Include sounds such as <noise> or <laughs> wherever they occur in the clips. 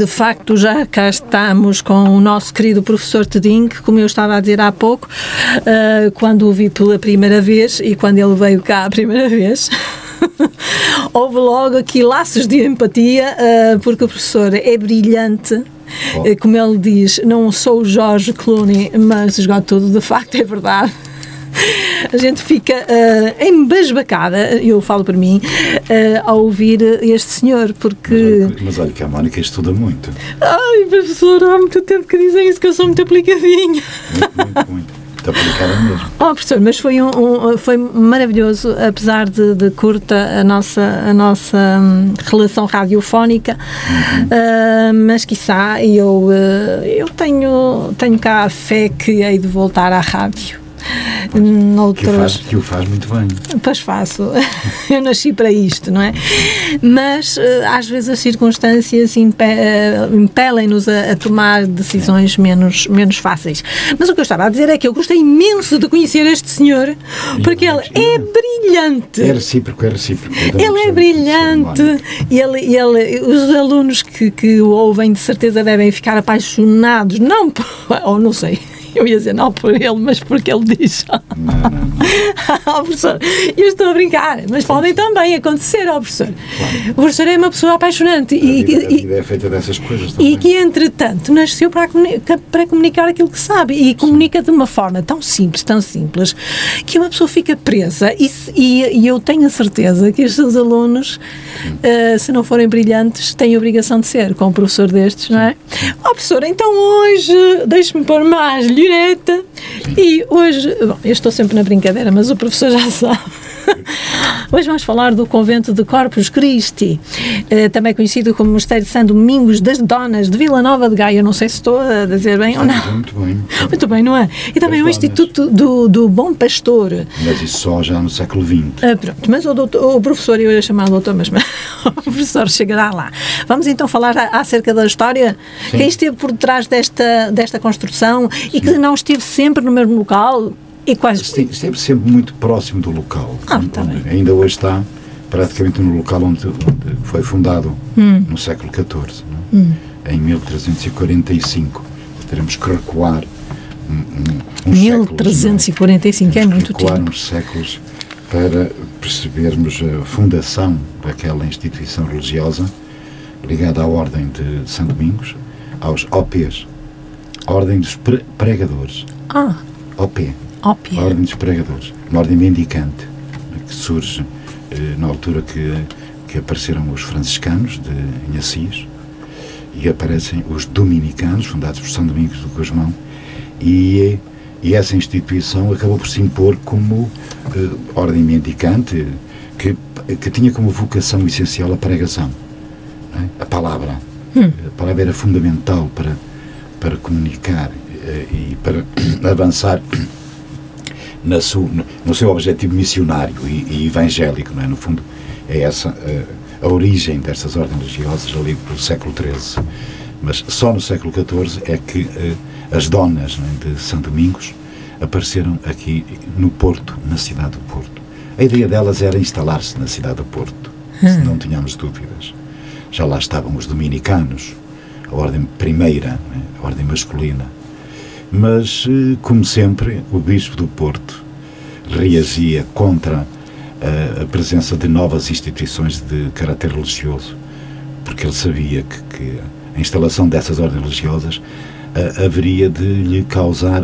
De facto já cá estamos com o nosso querido professor Tedinho, que, como eu estava a dizer há pouco, uh, quando o vi pela primeira vez e quando ele veio cá a primeira vez. <laughs> houve logo aqui laços de empatia, uh, porque o professor é brilhante, Oh. Como ele diz, não sou o Jorge Clooney, mas esgoto tudo, de facto é verdade a gente fica uh, embasbacada, eu falo por mim, uh, ao ouvir este senhor, porque... Mas, mas olha que a Mónica estuda muito. Ai, professora, há muito tempo que dizem isso, que eu sou muito aplicadinha. Muito, muito, muito. Está aplicada mesmo. <laughs> Oh, professor, mas foi, um, um, foi maravilhoso, apesar de, de, curta a nossa, a nossa um, relação radiofónica, uhum. uh, mas quiçá eu, uh, eu tenho, tenho cá a fé que hei de voltar à rádio. Noutros... Que, o faz, que o faz muito bem. Pois faço. <laughs> Eu nasci para isto, não é? Mas eh, às vezes as circunstâncias eh, impelem-nos a, a, tomar decisões menos, menos fáceis. Mas o que eu estava a dizer é que eu gostei imenso de conhecer este senhor, porque ele é brilhante. É recíproco, é recíproco. Ele é brilhante. Ele, ele, os alunos que, que o ouvem, de certeza, devem ficar apaixonados. Não, <laughs> ou não sei <laughs> Eu ia dizer não por ele, mas porque ele diz. Não, não, não. oh, professor, eu estou a brincar, mas podem também acontecer, ó oh, professor. Claro. O professor é uma pessoa apaixonante. A e, vida, a vida é feita dessas coisas também. E que, entretanto, nasceu para, para comunicar aquilo que sabe e comunica de uma forma tão simples, tão simples, que uma pessoa fica presa. E, e, e eu tenho a certeza que os seus alunos, uh, se não forem brilhantes, têm a obrigação de ser com um professor destes, não é? Ó oh, professor, então hoje, deixe-me pôr mais direta. E hoje, bom, eu estou sempre na brincadeira, mas o professor já sabe. <laughs> Hoje vamos falar do convento de Corpus Christi, eh, também conhecido como Mosteiro de São Domingos das Donas de Vila Nova de Gaia. Não sei se estou a dizer bem ou não. Muito bem. <laughs> Muito bem, não é? E também o Instituto do, do Bom Pastor. Mas isso só já no século XX. Ah, pronto, mas o, doutor, o professor, eu ia chamar doutor, mas <laughs> o professor chegará lá. Vamos então falar acerca da história. Sim. Quem esteve por trás desta, desta construção Sim. e que não esteve sempre no mesmo local? E quase... Sempre, sempre muito próximo do local. Ah, onde, tá onde ainda hoje está praticamente no local onde, onde foi fundado, hum. no século XIV, é? hum. em 1345. Teremos que recuar um, uns 1345 séculos, é? é muito recuar tempo. uns séculos para percebermos a fundação daquela instituição religiosa ligada à Ordem de São Domingos, aos OPs, Ordem dos Pregadores. Ah. OP. OP. Ordem dos Pregadores. Uma ordem mendicante que surge eh, na altura que, que apareceram os franciscanos de, em Assis e aparecem os dominicanos, fundados por São Domingos do Guzmão, e, e essa instituição acabou por se impor como eh, ordem mendicante que, que tinha como vocação essencial a pregação, é? a palavra. Hum. A palavra era fundamental para, para comunicar eh, e para <clears throat> avançar na no seu objetivo missionário e, e, evangélico, não é? No fundo, é essa a, a origem destas ordens religiosas ali pelo século XIII. Mas só no século XIV é que uh, as donas é? de São Domingos apareceram aqui no Porto, na cidade do Porto. A ideia delas era instalar-se na cidade do Porto, se hum. não tínhamos dúvidas. Já lá estavam os dominicanos, a ordem primeira, é? a ordem masculina, mas, eh, como sempre, o Bispo do Porto reagia contra a, a presença de novas instituições de caráter religioso, porque ele sabia que, que a instalação dessas ordens religiosas a, haveria de lhe causar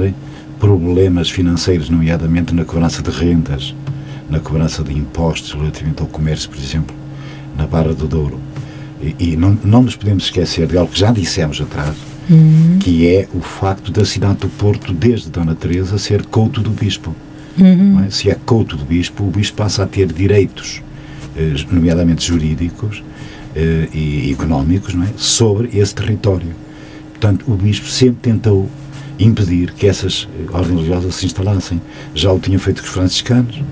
problemas financeiros, nomeadamente na cobrança de rendas, na cobrança de impostos relativamente ao comércio, por exemplo, na Barra do Douro. E, e não, não nos podemos esquecer de algo que já dissemos atrás, uhum. que é o facto da cidade do Porto, desde Dona Teresa, ser couto do bispo. Uhum. É? Se é couto do bispo, o bispo passa a ter direitos, eh, nomeadamente jurídicos eh, e económicos, é? sobre esse território. Portanto, o bispo sempre tentou impedir que essas eh, ordens religiosas se instalassem. Já o tinham feito com os franciscanos.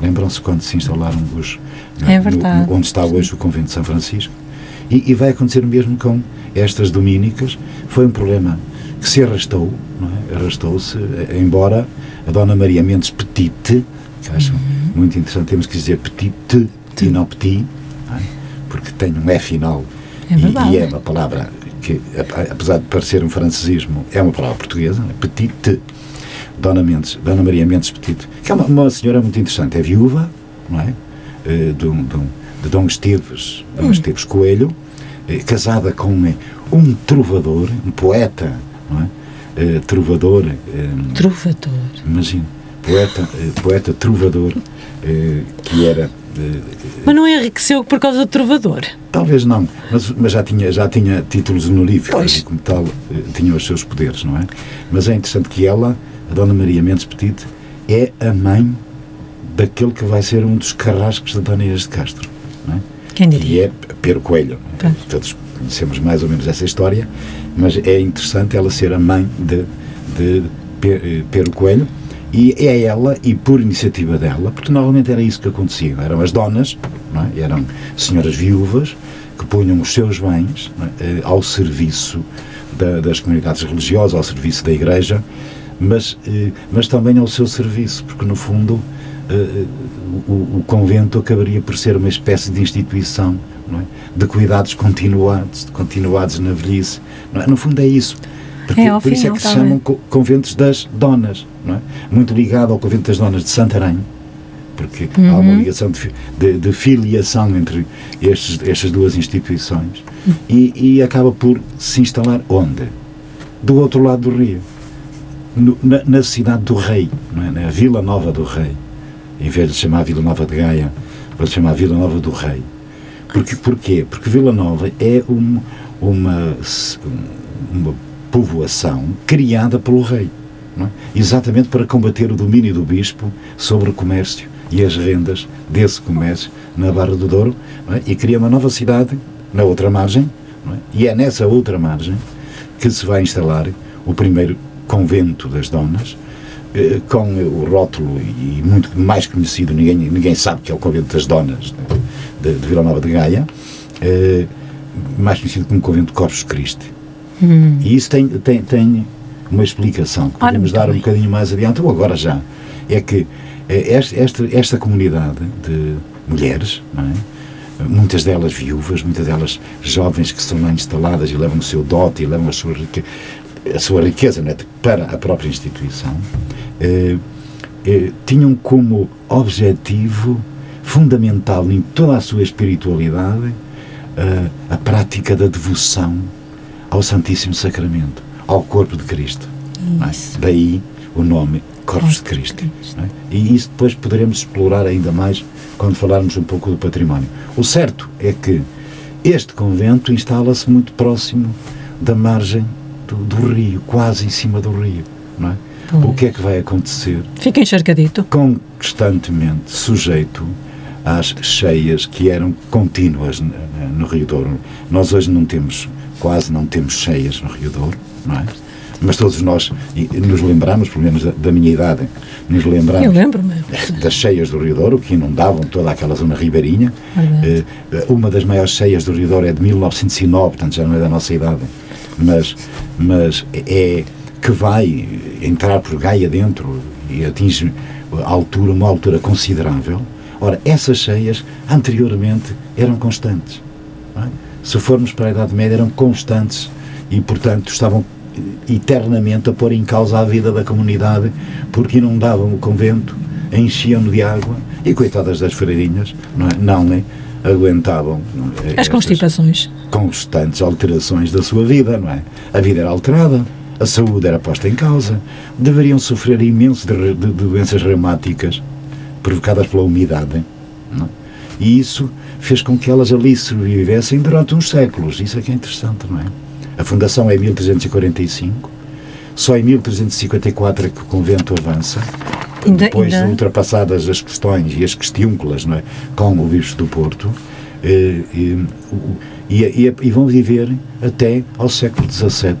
Lembram-se quando se instalaram os. É verdade. No, onde está hoje o convento de São Francisco. E, e vai acontecer o mesmo com estas domínicas, foi um problema que se arrastou, é? arrastou-se, embora a Dona Maria Mendes Petite, que acho uhum. muito interessante, temos que dizer Petite e não Petit, é? porque tem um E final É. E, e é uma palavra que, apesar de parecer um francesismo, é uma palavra portuguesa, é petite. Dona Mendes, Dona Maria Mendes Petite, que é uma, uma senhora muito interessante, é viúva, não é? Uh, de, um, de, um, de Dom Esteves, Dom hum. Esteves Coelho, casada com um, um trovador, um poeta, não é? Uh, trovador. trovador. Imagina, poeta, poeta trovador, que era mas não enriqueceu por causa do trovador? Talvez não, mas, mas já, tinha, já tinha títulos honoríficos pois. e, como tal, tinha os seus poderes, não é? Mas é interessante que ela, a Dona Maria Mendes Petit, é a mãe daquele que vai ser um dos carrascos da Dona Inês de Castro, não é? Quem diria? E é Pedro Coelho. Todos conhecemos mais ou menos essa história, mas é interessante ela ser a mãe de, de eh, Pedro Coelho e é ela, e por iniciativa dela, porque normalmente era isso que acontecia, eram as donas, é? eram senhoras viúvas, que punham os seus bens é? ao serviço da, das comunidades religiosas, ao serviço da Igreja, mas, eh, mas também ao seu serviço, porque no fundo eh, o, o convento acabaria por ser uma espécie de instituição é? de cuidados continuados, continuados na velhice. É? No fundo é isso. Porque, é, por isso é que se chamam conventos das donas, é? Muito ligado ao convento das donas de Santarém, porque uhum. há uma uhum. ligação de, de, de, filiação entre estes, estas duas instituições uhum. e, e, acaba por se instalar onde? Do outro lado do rio, no, na, na, cidade do rei, é? na Vila Nova do Rei. Em vez de chamar Vila Nova de Gaia, vou chamar Vila Nova do Rei. Porque, porquê? Porque Vila Nova é um, uma, uma povoação criada pelo rei, é? exatamente para combater o domínio do bispo sobre o comércio e as rendas desse comércio na Barra do Douro é? e cria uma nova cidade na outra margem é? e é nessa outra margem que se vai instalar o primeiro convento das donas com o rótulo e muito mais conhecido, ninguém, ninguém sabe que é o convento das donas de, de Vila Nova de Gaia, eh, mais conhecido como convento de Corpus Christi Hum. E isso tem, tem, tem uma explicação que podemos dar um bocadinho mais adiante, ou agora já. É que eh, esta, esta, esta comunidade de mulheres, é? muitas delas viúvas, muitas delas jovens que estão lá instaladas e levam o seu dote e levam a sua, a sua riqueza é? para a própria instituição, eh, eh, tinham como objetivo fundamental em toda a sua espiritualidade eh, a prática da devoção ao Santíssimo Sacramento, ao corpo de Cristo. É? Daí o nome Corpus de Cristo. É? E isso depois poderemos explorar ainda mais quando falarmos um pouco do património. O certo é que este convento instala-se muito próximo da margem do, do, rio, quase em cima do rio. Não é? O que é que vai acontecer? Fica encharcadito. Constantemente sujeito às cheias que eram contínuas no, Rio Douro. Nós hoje não temos quase não temos cheias no Rio Douro, não é? Mas todos nós nos lembramos, pelo menos da, da minha idade, nos lembramos das cheias do Rio Douro, que inundavam toda aquela zona ribeirinha. Uh, uma das maiores cheias do Rio Douro é de 1909, portanto já não é da nossa idade, mas, mas é que vai entrar por Gaia dentro e atinge a altura, uma altura considerável. Ora, essas cheias anteriormente eram constantes. É? se formos para a Idade Média, eram constantes e, portanto, estavam eternamente a pôr em causa a vida da comunidade porque inundavam o convento, enchiam-no de água e, coitadas das freirinhas, não, é? não é? aguentavam é? as constipações. Constantes alterações da sua vida, não é? A vida era alterada, a saúde era posta em causa, deveriam sofrer imenso de, de, doenças reumáticas provocadas pela umidade. Não é? E isso fez com que elas ali sobrevivessem durante uns séculos. Isso é que é interessante, não é? A fundação é 1345, só em 1354 é que o convento avança, ainda, depois ainda... ultrapassadas as questões e as questiúnculas, não é? Com o bispo do Porto, e, e, e, e vão viver até ao século XVII,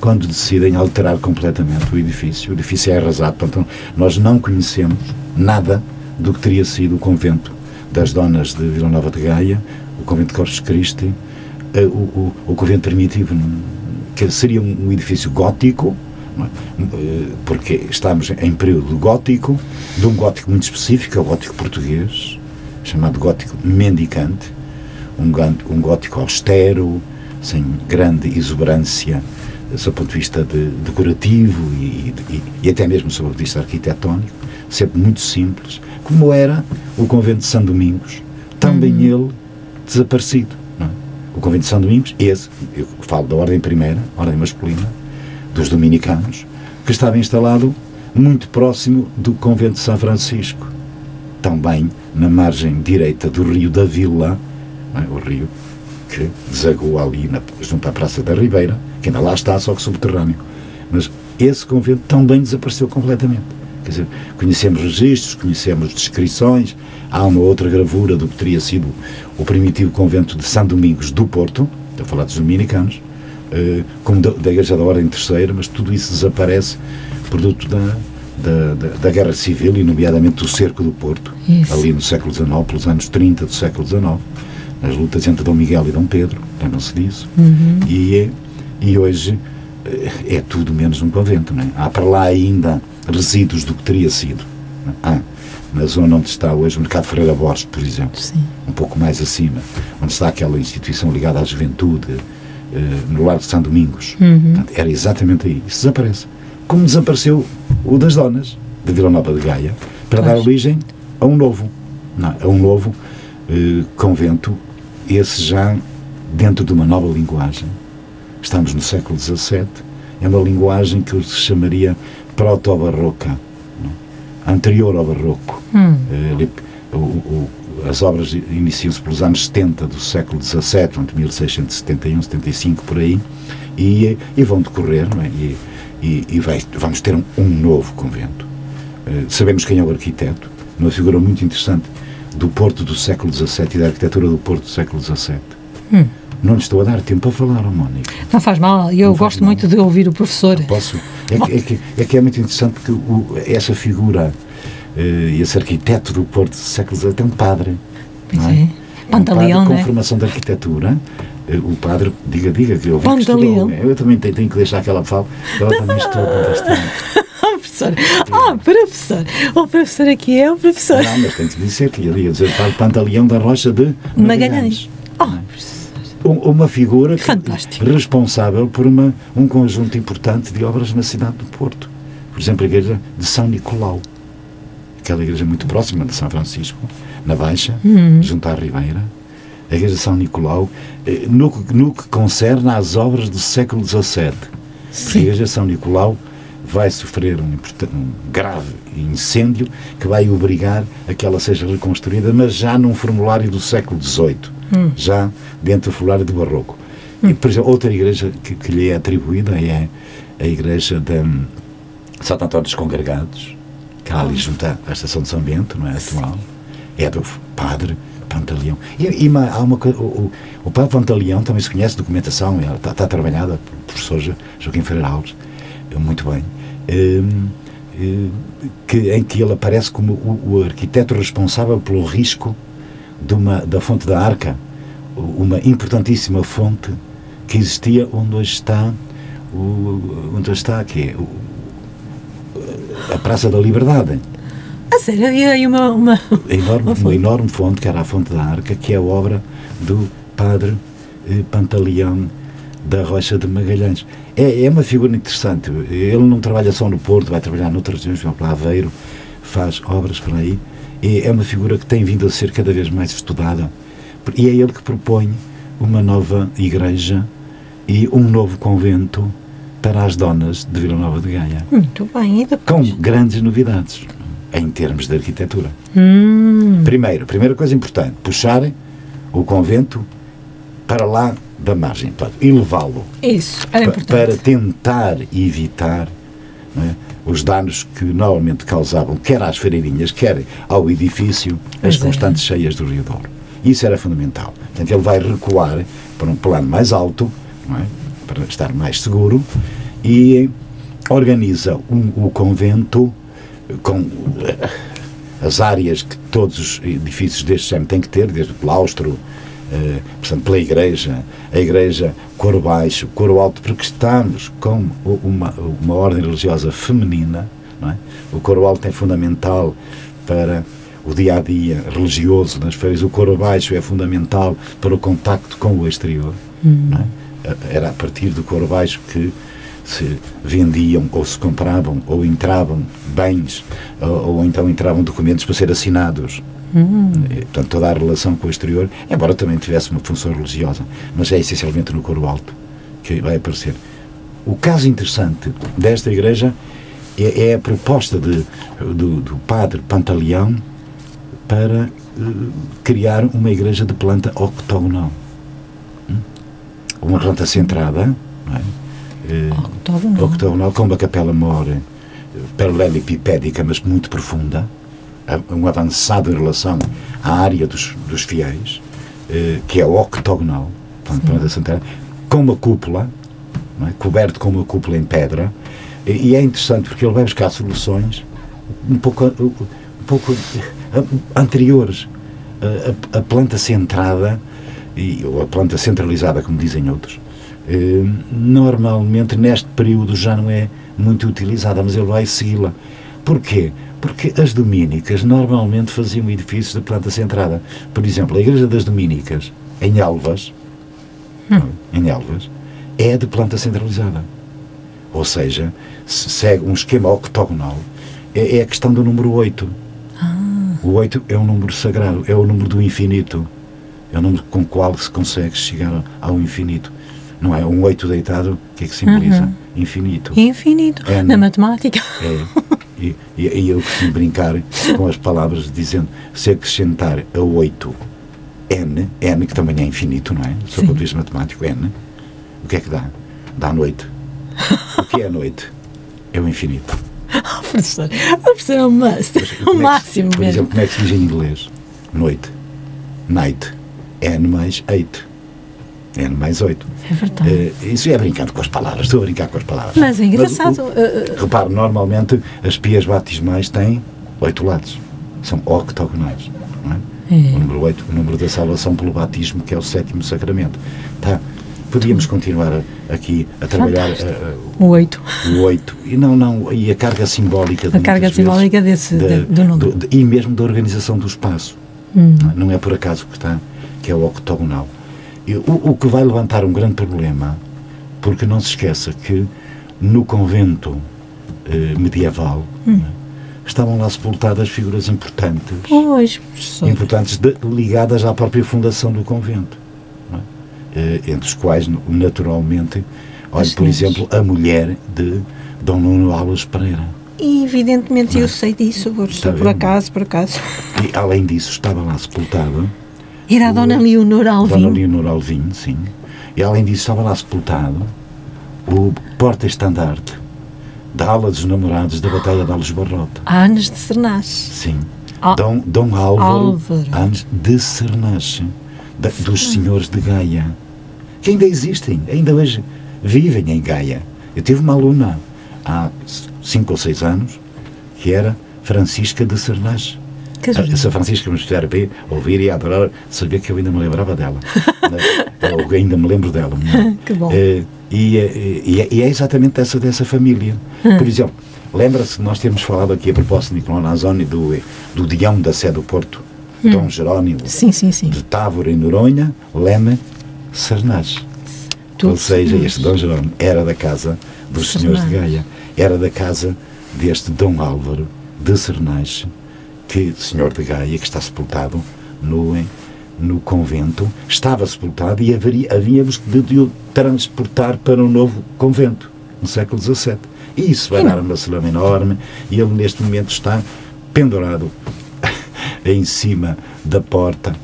quando decidem alterar completamente o edifício. O edifício é arrasado, portanto, nós não conhecemos nada do que teria sido o convento das Donas de Vila Nova de Gaia, o Convento de Corpus Christi, eh, o, o, o Convento Primitivo, que seria um edifício gótico, é? Eh, porque estamos em período gótico, de um gótico muito específico, é o gótico português, chamado gótico mendicante, um, um gótico austero, sem grande exuberância, do ponto de vista de, decorativo e, e, e, até mesmo sob o ponto de vista arquitetónico, sempre muito simples, como era o convento de São Domingos, também uhum. ele desaparecido. É? O convento de São Domingos, esse, eu falo da ordem primeira, ordem masculina, dos dominicanos, que estava instalado muito próximo do convento de São Francisco, também na margem direita do rio da Vila, é? o rio que desagou ali na, junto à Praça da Ribeira, que ainda lá está, só que subterrâneo. Mas esse convento também desapareceu completamente. Quer dizer, conhecemos registros, conhecemos descrições, há uma outra gravura do que teria sido o primitivo convento de São Domingos do Porto, estou a falar dos dominicanos, eh, como da, da Igreja da Ordem Terceira, mas tudo isso desaparece produto da, da, da, da, Guerra Civil e, nomeadamente, do cerco do Porto, isso. ali no século XIX, pelos anos 30 do século XIX, nas lutas entre Dom Miguel e Dom Pedro, lembram-se disso, uhum. e, é, e hoje é tudo menos um convento. Não é? Há para lá ainda resíduos do que teria sido. Há, na zona onde está hoje o Mercado Ferreira Borges, por exemplo, Sim. um pouco mais acima, onde está aquela instituição ligada à juventude, eh, no Largo de São Domingos. Uhum. Portanto, era exatamente aí. Isso desaparece. Como desapareceu o das Donas, de Vila Nova de Gaia, para dar origem a um novo, não, a um novo eh, convento, esse já dentro de uma nova linguagem, estamos no século XVII, é uma linguagem que se chamaria proto-barroca, anterior ao barroco. Hum. Uh, o, o, as obras iniciam-se pelos anos 70 do século XVII, entre 1671, 75, por aí, e, e vão decorrer, é? e, e, e vai, vamos ter um, um novo convento. Uh, sabemos quem é o arquiteto, uma figura muito interessante do Porto do século XVII e da arquitetura do Porto do século XVII. Hum. Não lhe estou a dar tempo a falar, oh, Mónica. Não faz mal, eu Não gosto muito de ouvir o professor. Posso? É que, é que, é, que é muito interessante porque o, essa figura, uh, esse arquiteto do Porto do século XVII é um padre. Pois é. é. Pantaleão, um padre com é? formação de arquitetura. O padre, diga, diga, que eu Pantaleão. Eu também tenho, tenho, que deixar aquela fala. Eu também estou bastante. <laughs> Professor. Oh, professor. O professor aqui é o professor. Não, mas tem que dizer que ele ia dizer Pantaleão da Rocha de Magalhães. Magalhães. Oh, professor uma figura responsável por uma, um conjunto importante de obras na cidade do Porto. Por exemplo, a igreja de São Nicolau, aquela igreja muito próxima de São Francisco, na Baixa, uhum. junto à Ribeira. A igreja de São Nicolau, eh, no, no que concerne às obras do século XVII. Porque a igreja de São Nicolau vai sofrer um, um, grave incêndio que vai obrigar a que ela seja reconstruída, mas já num formulário do século XVIII hum. já dentro do formulário do Barroco. Hum. E, por exemplo, outra igreja que, que, lhe é atribuída é a igreja de um, Santo Antônio dos Congregados, que há ali junto à estação de São Bento, não é atual. É do padre Pantaleão. E, e uma, há uma, o, o, padre Pantaleão também se conhece documentação, está, está trabalhada pelo professor Joaquim Ferreira Alves, muito bem. Um, um, que, em que ele aparece como o, o arquiteto responsável pelo risco de uma, da fonte da Arca, uma importantíssima fonte que existia onde hoje está o, onde hoje está aqui, o, a Praça da Liberdade. A sério, havia aí uma, uma, enorme, uma, uma, enorme fonte, que era a Fonte da Arca, que é a obra do padre eh, Pantaleão da Rocha de Magalhães. É, é uma figura interessante. Ele não trabalha só no Porto, vai trabalhar noutras regiões, por exemplo, Aveiro, faz obras por aí é uma figura que tem vindo a ser cada vez mais estudada e é ele que propõe uma nova igreja e um novo convento para as donas de Vila Nova de Gaia. Muito bem, e depois? Com grandes novidades em termos de arquitetura. Hum. Primeiro, primeira coisa importante, puxarem o convento para lá da margem, e levá-lo. Isso, era importante. Para tentar evitar é, os danos que normalmente causavam, quer às freirinhas, quer ao edifício, as é. constantes cheias do Rio Douro. Isso era fundamental. Portanto, ele vai recuar para um plano mais alto, é? para estar mais seguro, e organiza um, o convento com eh, as áreas que todos os edifícios deste género têm que ter, desde o claustro, eh, portanto, pela Igreja, a Igreja coro baixo, coro alto, porque estamos com uma, uma ordem religiosa feminina, é? o coro alto é fundamental para o dia a dia religioso nas feiras, o coro baixo é fundamental para o contacto com o exterior. Hum. É? Era a partir do coro baixo que se vendiam ou se compravam ou entravam bens ou, ou então entravam documentos para ser assinados. Hum. Portanto, toda a relação com o exterior, embora também tivesse uma função religiosa, mas é essencialmente no coro alto que vai aparecer. O caso interessante desta igreja é, é a proposta de, do, do padre Pantaleão para uh, criar uma igreja de planta octogonal. Hum? Uma planta centrada, não é? Octogonal. octogonal, com uma capela mor paralelepipédica, mas muito profunda, um avançado em relação à área dos, dos fiéis, uh, que é octogonal, centrada, com uma cúpula, é? coberto com uma cúpula em pedra, e é interessante porque ele vai buscar soluções um pouco, um pouco anteriores. A, a, planta centrada, e, ou a planta centralizada, como dizem outros, eh, normalmente neste período já não é muito utilizada, mas ele vai segui-la. Porquê? Porque as domínicas normalmente faziam edifícios de planta centrada. Por exemplo, a Igreja das Domínicas, em Elvas, hum. em Elvas, é de planta centralizada. Ou seja, segue um esquema octogonal. É, é a questão do número 8. Ah. O 8 é um número sagrado, é o número do infinito. É o número com o qual se consegue chegar ao infinito. Não é? Um 8 deitado, o que é que simboliza? Uhum. Infinito. Infinito. É, Na matemática. É. E, e, e eu costumo brincar com as palavras dizendo se acrescentar a 8 n, n que também é infinito, não é? Só ponto de vista matemático, n, o que é que dá? Dá noite. O que é noite? É o infinito. Oh, <laughs> professor, o professor é must. o é máximo por mesmo. exemplo, como é que se diz em inglês? Noite. Night. N mais 8. N mais 8. É verdade. Uh, isso é brincando com as palavras, estou a brincar com as palavras. Mas é engraçado. Mas, o, uh, repare, normalmente as pias batismais têm oito lados. São octogonais. Não é? É. O número 8, o número da salvação pelo batismo, que é o sétimo sacramento. Tá. Podíamos continuar aqui a trabalhar uh, o 8. O 8. E não, não, e a carga simbólica A carga simbólica desse, de, do número. Do, de, e mesmo da organização do espaço. Hum. Não, é por acaso que está, que é o octogonal. O, o que vai levantar um grande problema, porque não se esqueça que no convento eh, medieval hum. né, estavam lá sepultadas figuras importantes, pois, importantes de, ligadas à própria fundação do convento eh, entre os quais, naturalmente, olha, por exemplo, a mulher de Dom Nuno Alves Pereira. E, evidentemente, eu sei disso, por, por acaso, por acaso. E, além disso, estava lá sepultado. Era a Dona Leonor Alvim. Dona Leonor Alvim, sim. E, além disso, estava lá sepultado o porta-estandarte da ala dos namorados da Batalha de Alves Barrota. Anos de Cernache. Sim. Ah, Dom, Dom Álvaro, Álvaro. Anos de Cernache, da, dos senhores de Gaia que ainda existem, ainda hoje vivem em Gaia. Eu tive uma aluna há cinco ou seis anos que era Francisca de Cernage. Essa Francisca me estiver a ver, ouvir e adorar, saber que eu ainda me lembrava dela. <laughs> eu ainda me lembro dela. <laughs> que bom. Uh, e, e, e, é exatamente dessa, dessa família. Hum. Por exemplo, lembra-se que nós temos falado aqui a propósito de Nicolau Nazoni do, do Dião da Sé do Porto, hum. Dom Jerónimo, sim, sim, sim. de Távora e Noronha, Leme Sarnaz. Ou seja, este Dom Jerónimo era da casa dos senhores de Gaia, era da casa deste Dom Álvaro de Sernais, que, senhor de Gaia, que está sepultado no, no convento, estava sepultado e haveria, havíamos de, de o transportar para um novo convento, no século XVII. E isso vai dar uma celama enorme e ele neste momento está pendurado <laughs> em cima da porta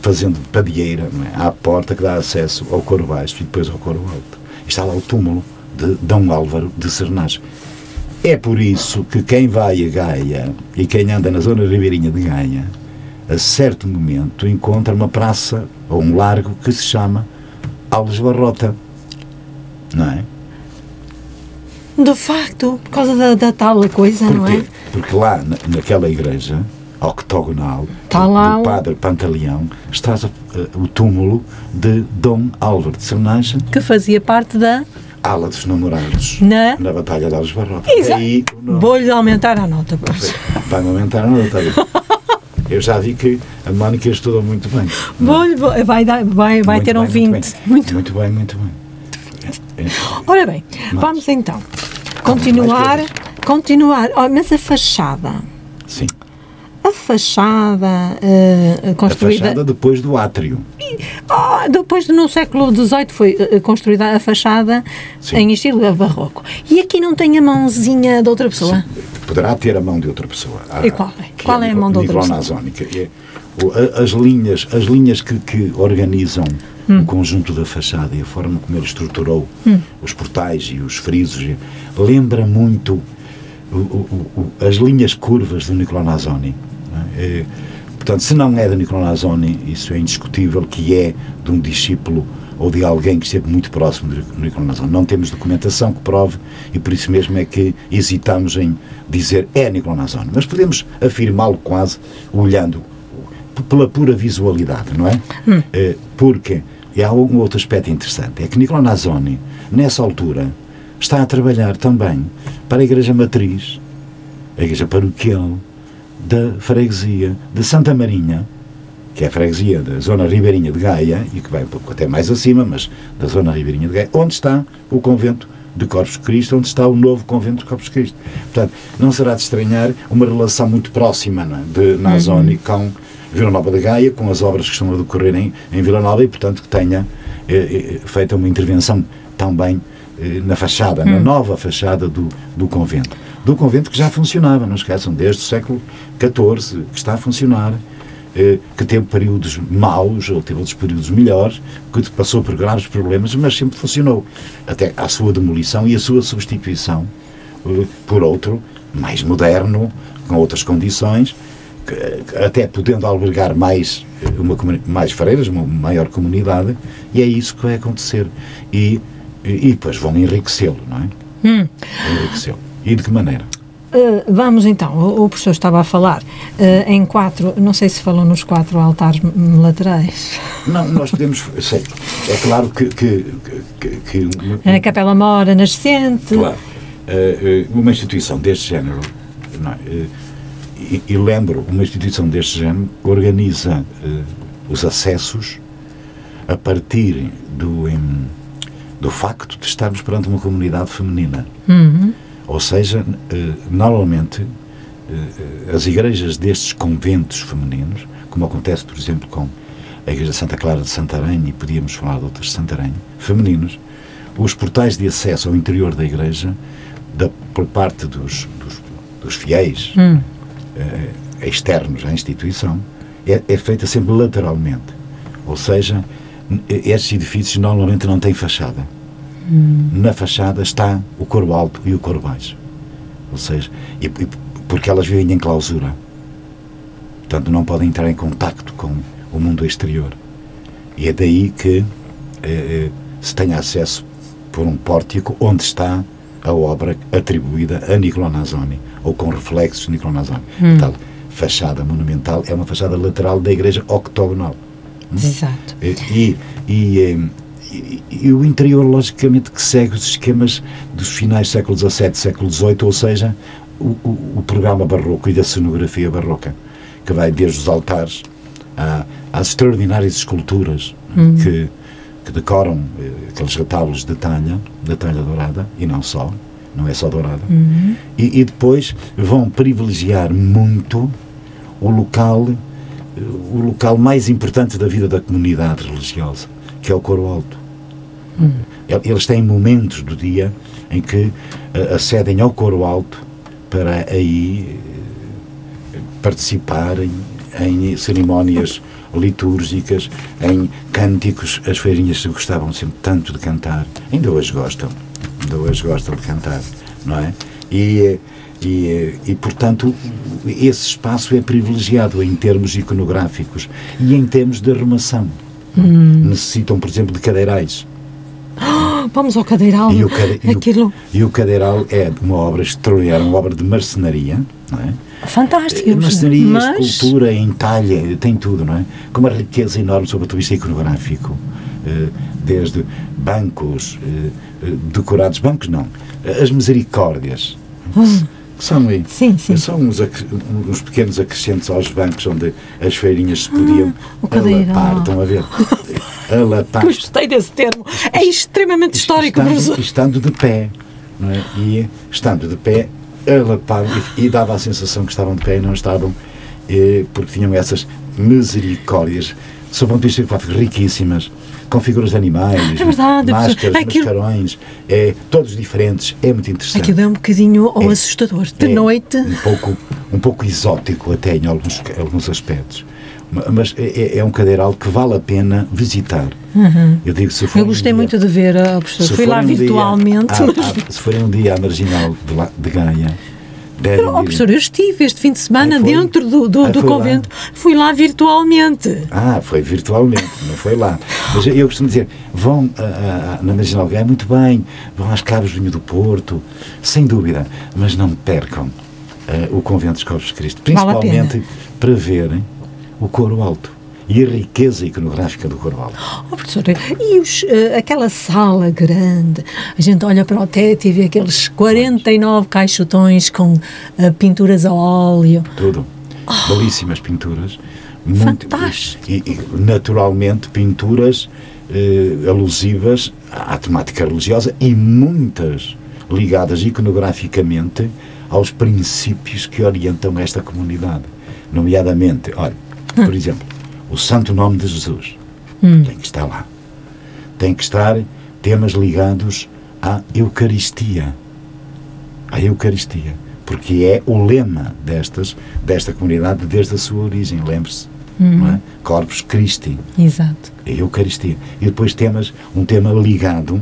fazendo padieira é? à porta que dá acesso ao coro baixo e depois ao coro alto. Está lá o túmulo de Dom Álvaro de Sernage. É por isso que quem vai a Gaia e quem anda na zona ribeirinha de Gaia, a certo momento encontra uma praça ou um largo que se chama Alves Barrota. Não é? De facto, por causa da, da tal coisa, Porquê? não é? Porque lá, na, naquela igreja, octogonal tá do padre Pantaleão está uh, o túmulo de Dom Álvaro de Sernancha que fazia parte da ala dos namorados na, na Batalha de Alves Barrota. Vou-lhe aumentar a nota. Vai-me aumentar a nota. <laughs> Eu já vi que a Mónica estudou muito bem. Vou, vou- vai, dar- vai, vai Muito ter um bem, 20. Muito, muito bem, muito bem. É, é, Ora bem, vamos então continuar. Continuar. Oh, mas a fachada. Sim. A fachada eh, A construída. fachada depois do átrio. Ah, depois, no século XVIII, foi eh, construída a fachada Sim. em estilo barroco. E aqui não tem a mãozinha de outra pessoa? Poderá ter a mão de outra pessoa. E qual é? Qual é a mão de outra pessoa? É a- as linhas, as linhas que, que organizam Hum. o conjunto da fachada e a forma como ele estruturou os portais e os frisos lembra muito o- o- o- as linhas curvas do Nicolau Nazoni. É? Portanto, se não é do Nicolau Nazoni, isso é indiscutível que é de um discípulo ou de alguém que esteve muito próximo do Nicolau Nazoni. Não temos documentação que prove e por isso mesmo é que hesitamos em dizer é Nicolau Nazoni. Mas podemos afirmá-lo quase olhando pela pura visualidade, não é? Eh, Porque e há um outro aspecto interessante, é que Nicolau Nazoni, nessa altura, está a trabalhar também para a Igreja Matriz, a Igreja Paroquial da Freguesia de Santa Marinha, que é a freguesia da zona ribeirinha de Gaia, e que vai um pouco até mais acima, mas da zona ribeirinha de Gaia, onde está o convento de Corpus Christi, onde está o novo convento de Corpus Christi. Portanto, não será de estranhar uma relação muito próxima não é, de Nazoni com Vila Nova de Gaia, com as obras que estão a decorrer em, em Vila Nova, e portanto que tenha eh, eh, feito uma intervenção também eh, na fachada, na nova fachada do, do convento. Do convento que já funcionava, não esqueçam, desde o século XIV, que está a funcionar, eh, que teve períodos maus, ou teve outros períodos melhores, que passou por graves problemas, mas sempre funcionou. Até à sua demolição e a sua substituição eh, por outro, mais moderno, com outras condições, até podendo albergar mais, eh, uma, mais freiras, uma maior comunidade, e é isso que vai acontecer. E, e, e depois vão enriquecê-lo, não é? Vão enriquecê-lo. E de que maneira? Uh, vamos então, o, o professor estava a falar uh, em quatro, não sei se falou nos quatro altares laterais. <laughs> Não, nós podemos. Sei, é claro que. que, que, que uma- A Capela Mora Nascente. Claro. Eh, uma instituição deste género, não é? E, e lembro, uma instituição deste género organiza os acessos a partir do, em, do facto de estarmos perante uma comunidade feminina. Uhum. Ou seja, eh, normalmente eh, as igrejas destes conventos femininos, como acontece, por exemplo, com a Igreja Santa Clara de Santarém, e podíamos falar de outras de Santarém, femininos, os portais de acesso ao interior da igreja, da, por parte dos, dos, dos fiéis Hum. eh, externos à instituição, é, é feita sempre lateralmente. Ou seja, estes edifícios normalmente não têm fachada. Na fachada está o coro alto e o coro baixo. Ou seja, e, e porque elas vivem em clausura. Portanto, não podem entrar em contacto com o mundo exterior. E é daí que eh, eh, se tem acesso por um pórtico onde está a obra atribuída a Nicolau Nazoni, ou com reflexos de Nicolau Nazoni. Hum. Tal fachada monumental é uma fachada lateral da igreja octogonal. Exato. Eh, E, e, eh, e- e o interior, logicamente, que segue os esquemas dos finais do século XVII, século XVIII, ou seja, o, o, o programa barroco e da cenografia barroca, que vai desde os altares à- às extraordinárias esculturas Hum. que, que decoram eh, aqueles retábulos de talha, da talha dourada, e não só, não é só dourada, Uhum. e, e depois vão privilegiar muito o local eh, o local mais importante da vida da comunidade religiosa, que é o coro alto. El- Eles têm momentos do dia em que eh, acedem ao coro alto para aí eh, participarem em cerimónias litúrgicas, em cânticos. As feirinhas gostavam sempre tanto de cantar, ainda hoje gostam, ainda hoje gostam de cantar, não é? E, eh, e, e, portanto, esse espaço é privilegiado em termos iconográficos e em termos de arrumação. Necessitam, por exemplo, de cadeirais. Vamos ao cadeiral. E o, cade- e o- Aquilo. e o cadeiral é uma obra extraordinária, uma obra de marcenaria, não é? Fantástico. Eh, Marcenaria, Mas, escultura, em talha, tem tudo, não é? Com uma riqueza enorme sob o ponto de vista iconográfico. eh, Desde bancos eh, decorados, bancos não, as misericórdias, São, aí. Sim, sim. são uns, uns pequenos acrescentos aos bancos onde as feirinhas se podiam o cadeirão. alapar. Estão a ver? <laughs> Alapar. Gostei desse termo. É extremamente histórico, estando, professor. estando de pé. Não é? E estando de pé, alapavam e, e dava a sensação que estavam de pé e não estavam, eh, porque tinham essas misericórdias, sob um ponto de vista riquíssimas, com figuras de animais, É verdade, máscaras, aquilo- mascarões, é, todos diferentes, é muito interessante. Aquilo é um bocadinho ou É. assustador. De É noite. Um pouco, um pouco exótico até em alguns, alguns aspectos. Ma- Mas é, é um cadeiral que vale a pena visitar. Eu digo, se for Uhum. Eu um gostei dia- muito de ver a professora. Fui lá um dia virtualmente. à- mas... à- se forem um dia à marginal de, lá- de Gaia, Oh, professor, eu estive este fim de semana Ah, dentro do, do, Ah, do foi lá? convento. Fui lá virtualmente. Ah, foi virtualmente, não foi lá. Mas eu costumo dizer, vão ah, ah, na Marginal Gaia, muito bem, vão às Cabras do Vinho do Porto, sem dúvida, mas não percam ah, o Convento dos Corpos de Cristo, Vale principalmente para verem o coro alto e a riqueza iconográfica do coro alto. Oh, professora, e os, eh, aquela sala grande? A gente olha para o teto e vê aqueles 49 caixotões com eh, pinturas a óleo. Tudo. Belíssimas pinturas. Muito, Fantástico. E, e, naturalmente, pinturas eh, alusivas à temática religiosa e muitas ligadas iconograficamente aos princípios que orientam esta comunidade. Nomeadamente, olha, por <laughs> exemplo, o Santo Nome de Jesus. Tem que estar lá. Tem que estar temas ligados à Eucaristia à Eucaristia, porque é o lema destas, desta comunidade desde a sua origem, lembre-se, não é? Corpus Christi, Exato. a Eucaristia. E depois temas, um tema ligado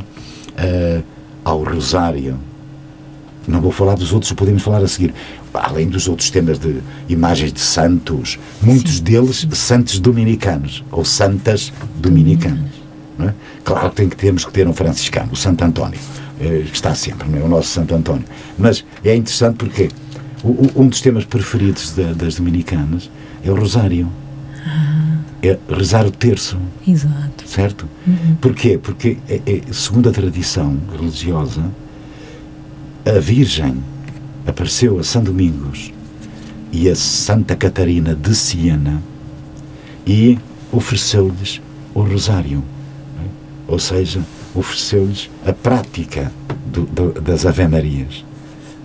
ah, ao Rosário. Não vou falar dos outros, podemos falar a seguir. Além dos outros temas de imagens de santos, muitos deles santos dominicanos, ou santas dominicanas. é? Claro que tem que temos que ter um franciscano, o Santo António, eh, que está sempre, é? o nosso Santo António. Mas é interessante porque um dos temas preferidos da- das dominicanas é o Rosário. É rezar o terço Exato. certo? Porquê? Porque, é- é, segundo a tradição religiosa, a Virgem apareceu a São Domingos e a Santa Catarina de Siena e ofereceu-lhes o rosário. é? Ou seja, ofereceu-lhes a prática do- do- das Ave-Marias.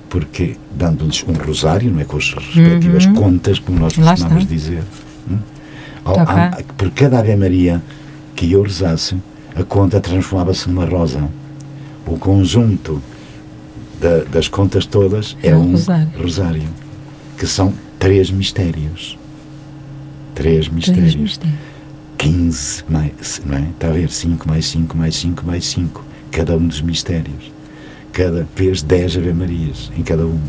Porque, dando-lhes um rosário, não é, com as respectivas contas, como nós costumamos dizer, hum? Ao- a- por cada Ave Maria que eu rezasse, a conta transformava-se numa rosa. O conjunto da- das contas todas é É um rosário. rosário, que são três mistérios. Três mistérios. Três mistérios. 15 mais, não é? Está a ver? 5 mais 5 mais 5 mais 5. Cada um dos mistérios. Cada vez 10 Ave Marias em cada um.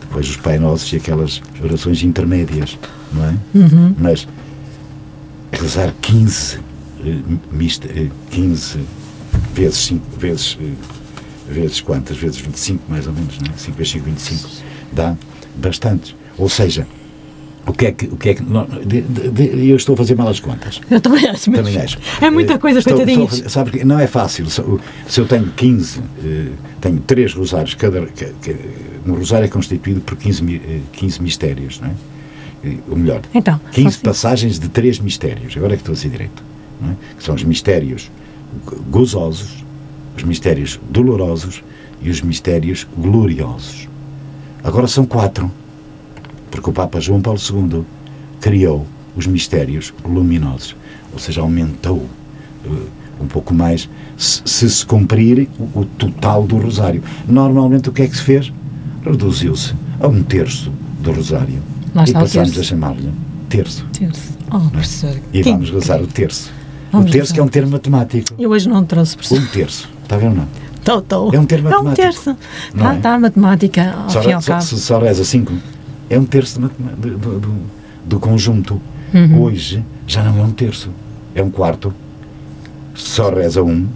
Depois os Pai Nossos e aquelas orações intermédias, não é? Mas rezar 15, eh, mista, eh, 15 vezes 5, vezes, eh, vezes quantas? Vezes 25 mais ou menos, não é? 5 vezes 5, 25. Dá bastante. Ou seja, o que é que. O que, é que não, de- de- de- eu estou a fazer mal as contas. Eu também acho. mas Também acho. É muita Eh, coisa, estou- estou coitadinhos. fazer- sabe que não é fácil. Se eu- tenho 15, eh, tenho três rosários, cada, um rosário é constituído por 15, mi- eh, 15 mistérios, não é? Eh, Ou melhor, Então, 15 assim. passagens de três mistérios, agora é que estou a dizer direito, é? que são os mistérios go- gozosos, os mistérios dolorosos e os mistérios gloriosos. Agora são quatro, porque o Papa João Paulo II criou os mistérios luminosos, ou seja, aumentou eh, um pouco mais se se, se cumprir o, o total do rosário. Normalmente o que é que se fez? Reduziu-se a um terço do rosário. Lá e terço. a chamar-lhe terço. Terço. Oh, professor. E vamos rezar o terço. Vamos o terço que é um termo matemático. Eu hoje não trouxe, professor. Um terço. Está a ver ou não? Tô, tô. É um termo É um matemático. terço. Está é? tá a matemática, ao Só, fim ao só, cabo. se só reza 5, é um terço de do, do- do- conjunto. Uhum. Hoje já não é um terço, é um quarto. Só reza um,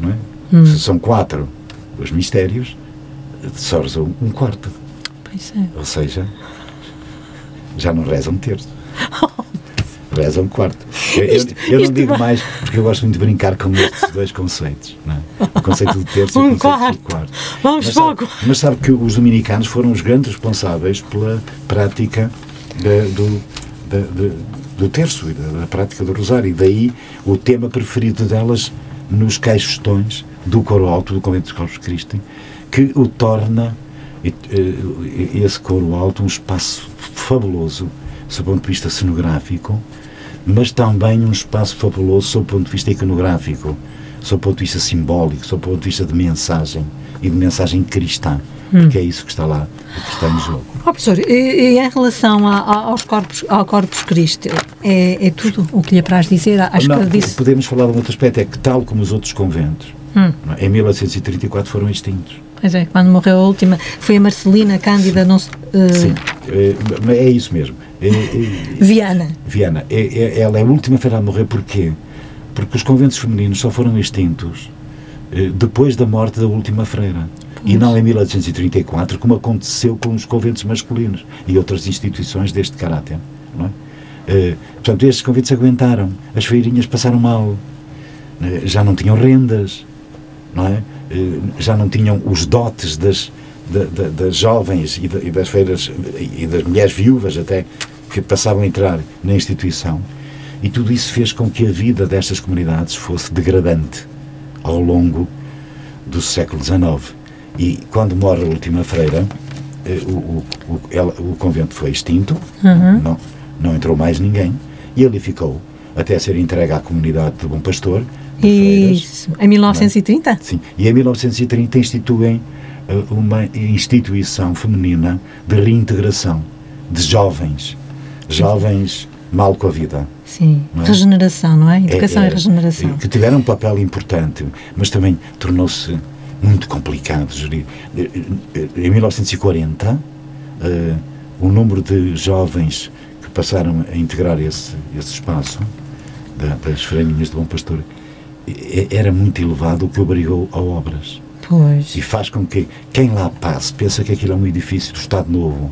não é? Hum. Se são quatro os mistérios, só reza um, um quarto. Pois é. Ou seja, já não reza um terço. <laughs> Reza um quarto. Eu, eu- Isto- eu não isto digo vai- mais porque eu gosto muito de brincar com estes dois conceitos. Não é? o conceito do terço um e o conceito quarto. do quarto. Vamos mas, sabe, mas sabe que os dominicanos foram os grandes responsáveis pela prática da- do, da- da- do terço e da, da prática do rosário. E daí o tema preferido delas nos caixotões do coro alto do Convento dos Corpos de Cristo, que o torna, esse coro alto, um espaço fabuloso, sob o ponto de vista cenográfico, mas também um espaço fabuloso sob o ponto de vista iconográfico, sob o ponto de vista simbólico, sob o ponto de vista de mensagem e de mensagem cristã, porque é isso que está lá, que está no jogo. Ó, professor, e, e em relação a- a- aos corpos, ao Corpus Christi, é, é tudo o que lhe apraz dizer? Acho Não, que disse. podemos falar de um outro aspecto, é que tal como os outros conventos, Hum. é? em 1834 foram extintos. Pois é, quando morreu a última, foi a Marcelina Cândida, não se- eh, Sim, é, é isso mesmo. É- é- Viana. Viana, é, ela é a última feira a morrer porquê? Porque os conventos femininos só foram extintos eh, depois da morte da última freira. E não em 1834, como aconteceu com os conventos masculinos e outras instituições deste caráter. É? Eh, portanto, estes conventos aguentaram. As feirinhas passaram mal. Eh, já não tinham rendas. Não é? Já não tinham os dotes das, da- da- das jovens e, e das feiras e das mulheres viúvas até que passavam a entrar na instituição. E tudo isso fez com que a vida destas comunidades fosse degradante ao longo do século XIX. E quando morre a última freira, eh, o, o, o, ela- o convento foi extinto, não, não entrou mais ninguém, e ali ficou, até ser entregue à comunidade de Bom Pastor, de freiras, Isso. Em 1930? Sim. E em 1930 instituem eh, uma instituição feminina de reintegração de jovens, jovens mal com a vida. Sim. Não é? Regeneração, não é? Educação É- e é, regeneração. Que tiveram um papel importante, mas também tornou-se muito complicado Em 1940, eh, o número de jovens que passaram a integrar esse, esse espaço da- das freirinhas de Bom Pastor era muito elevado, o que obrigou a obras. Pois. E faz com que quem lá passe pensa que aquilo é um edifício do Estado Novo.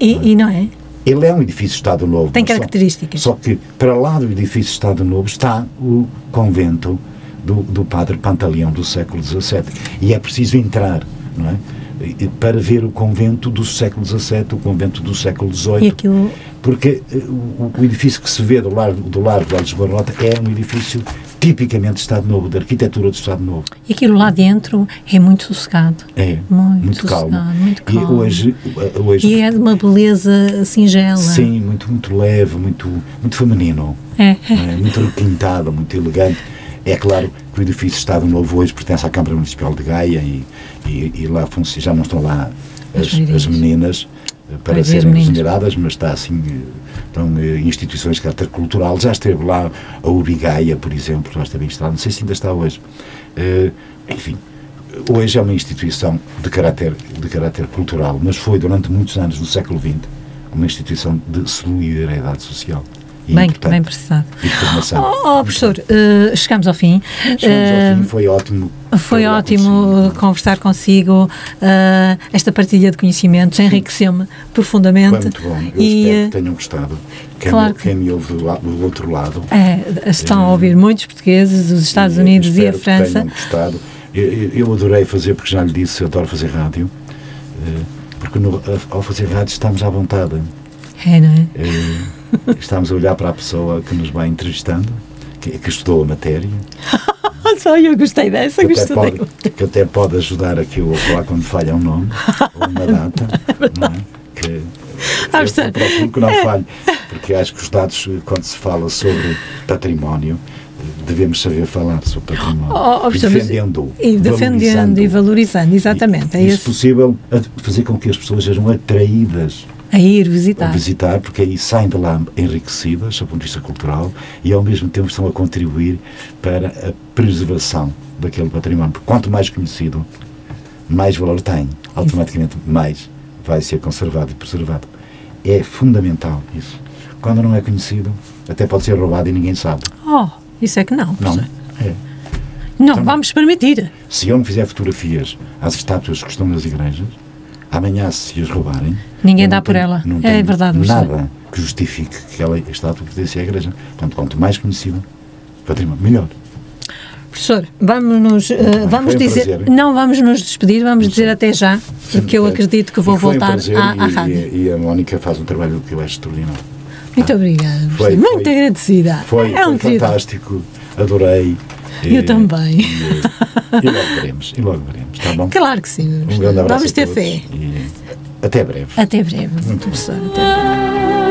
E, e não é? Ele é um edifício Estado Novo. Tem só- características. Só, que para lá do edifício Estado Novo está o convento do, do padre Pantaleão do século XVII. E é preciso entrar, não é? E- e Para ver o convento do século XVII, o convento do século E XVIII. aquilo. Porque eh, o, o edifício que se vê do largo, do largo de Alves Barrota é um edifício tipicamente de Estado Novo, de arquitetura do Estado Novo. E aquilo lá dentro é muito sossegado. É, Muito muito, calmo. muito E calmo. hoje, eh, hoje E é de uma beleza singela. Sim, muito, muito leve, muito, muito feminino. É. é? Muito requintado, muito elegante. É claro que o edifício Estado Novo hoje pertence à Câmara Municipal de Gaia e, e, e lá já não estão lá As as, meninas. as meninas eh, para as serem regeneradas, mas está assim, eh, estão eh, instituições de caráter cultural. Já esteve lá a Ubigaia, por exemplo, já esteve instalada, não sei se ainda está hoje. Eh, enfim, hoje é uma instituição de caráter, de caráter cultural, mas foi durante muitos anos do século XX uma instituição de solidariedade social. E Bem, importante, bem precisado. E de formação. Oh, oh, professor, eh, chegamos ao fim. Chegamos Eh, ao fim, foi ótimo. Foi ótimo consigo. conversar consigo. eh, esta partilha de conhecimentos enriqueceu-me profundamente. Foi muito bom. Eu e espero eh, que tenham gostado. Quem, claro me, que- quem me ouve do, do outro lado. eh, estão a ouvir muitos portugueses dos Estados e Unidos e a espero que França. tenham gostado. Eu, eu- adorei fazer, porque já lhe disse, eu adoro fazer rádio. eh, Porque no- ao fazer rádio estamos à vontade. É, não é? Eh, Estamos a olhar para a pessoa que nos vai entrevistando, que, que estudou a matéria, <laughs> Só eu gostei dessa, que até, gostei. pode, que até pode ajudar aqui o falar quando falha um nome <laughs> ou uma data. não é? Que Ah, eu procuro que não falhe, porque acho que os dados, quando se fala sobre património, devemos saber falar sobre património. Oh, oh, e defendendo-o. E defendendo e valorizando, exatamente. E, é se possível, fazer com que as pessoas sejam atraídas a ir a visitar. visitar, porque aí saem de lá enriquecidas, do ponto de vista cultural, e ao mesmo tempo estão a contribuir para a preservação daquele património. Porque quanto mais conhecido, mais valor tem. Automaticamente mais vai ser conservado e preservado. É fundamental isso. Quando não é conhecido, até pode ser roubado e ninguém sabe. Oh, isso é que não. Não. É. Não, Então- vamos permitir. Se eu não fizer fotografias às estátuas que estão nas igrejas, amanhã se as roubarem. Ninguém dá por tenho- ela. não É verdade, professor. Nada que justifique que aquela estátua pertence à igreja. Portanto, quanto mais conhecida, património, melhor. Professor, vamos nos, uh, vamos um dizer, prazer. não vamos nos despedir, vamos dizer até já, porque eu acredito que vou um voltar prazer à, à e- rádio. E, a Mónica faz um trabalho que eu acho extraordinário. Muito obrigada, professor. Foi- muito foi- agradecida. Foi, é um foi fantástico, adorei. Eu E- também. E, e logo veremos, e logo veremos, está bom? Claro que sim. Um grande abraço Vamos ter fé. até breve. Até breve, professor. Até breve.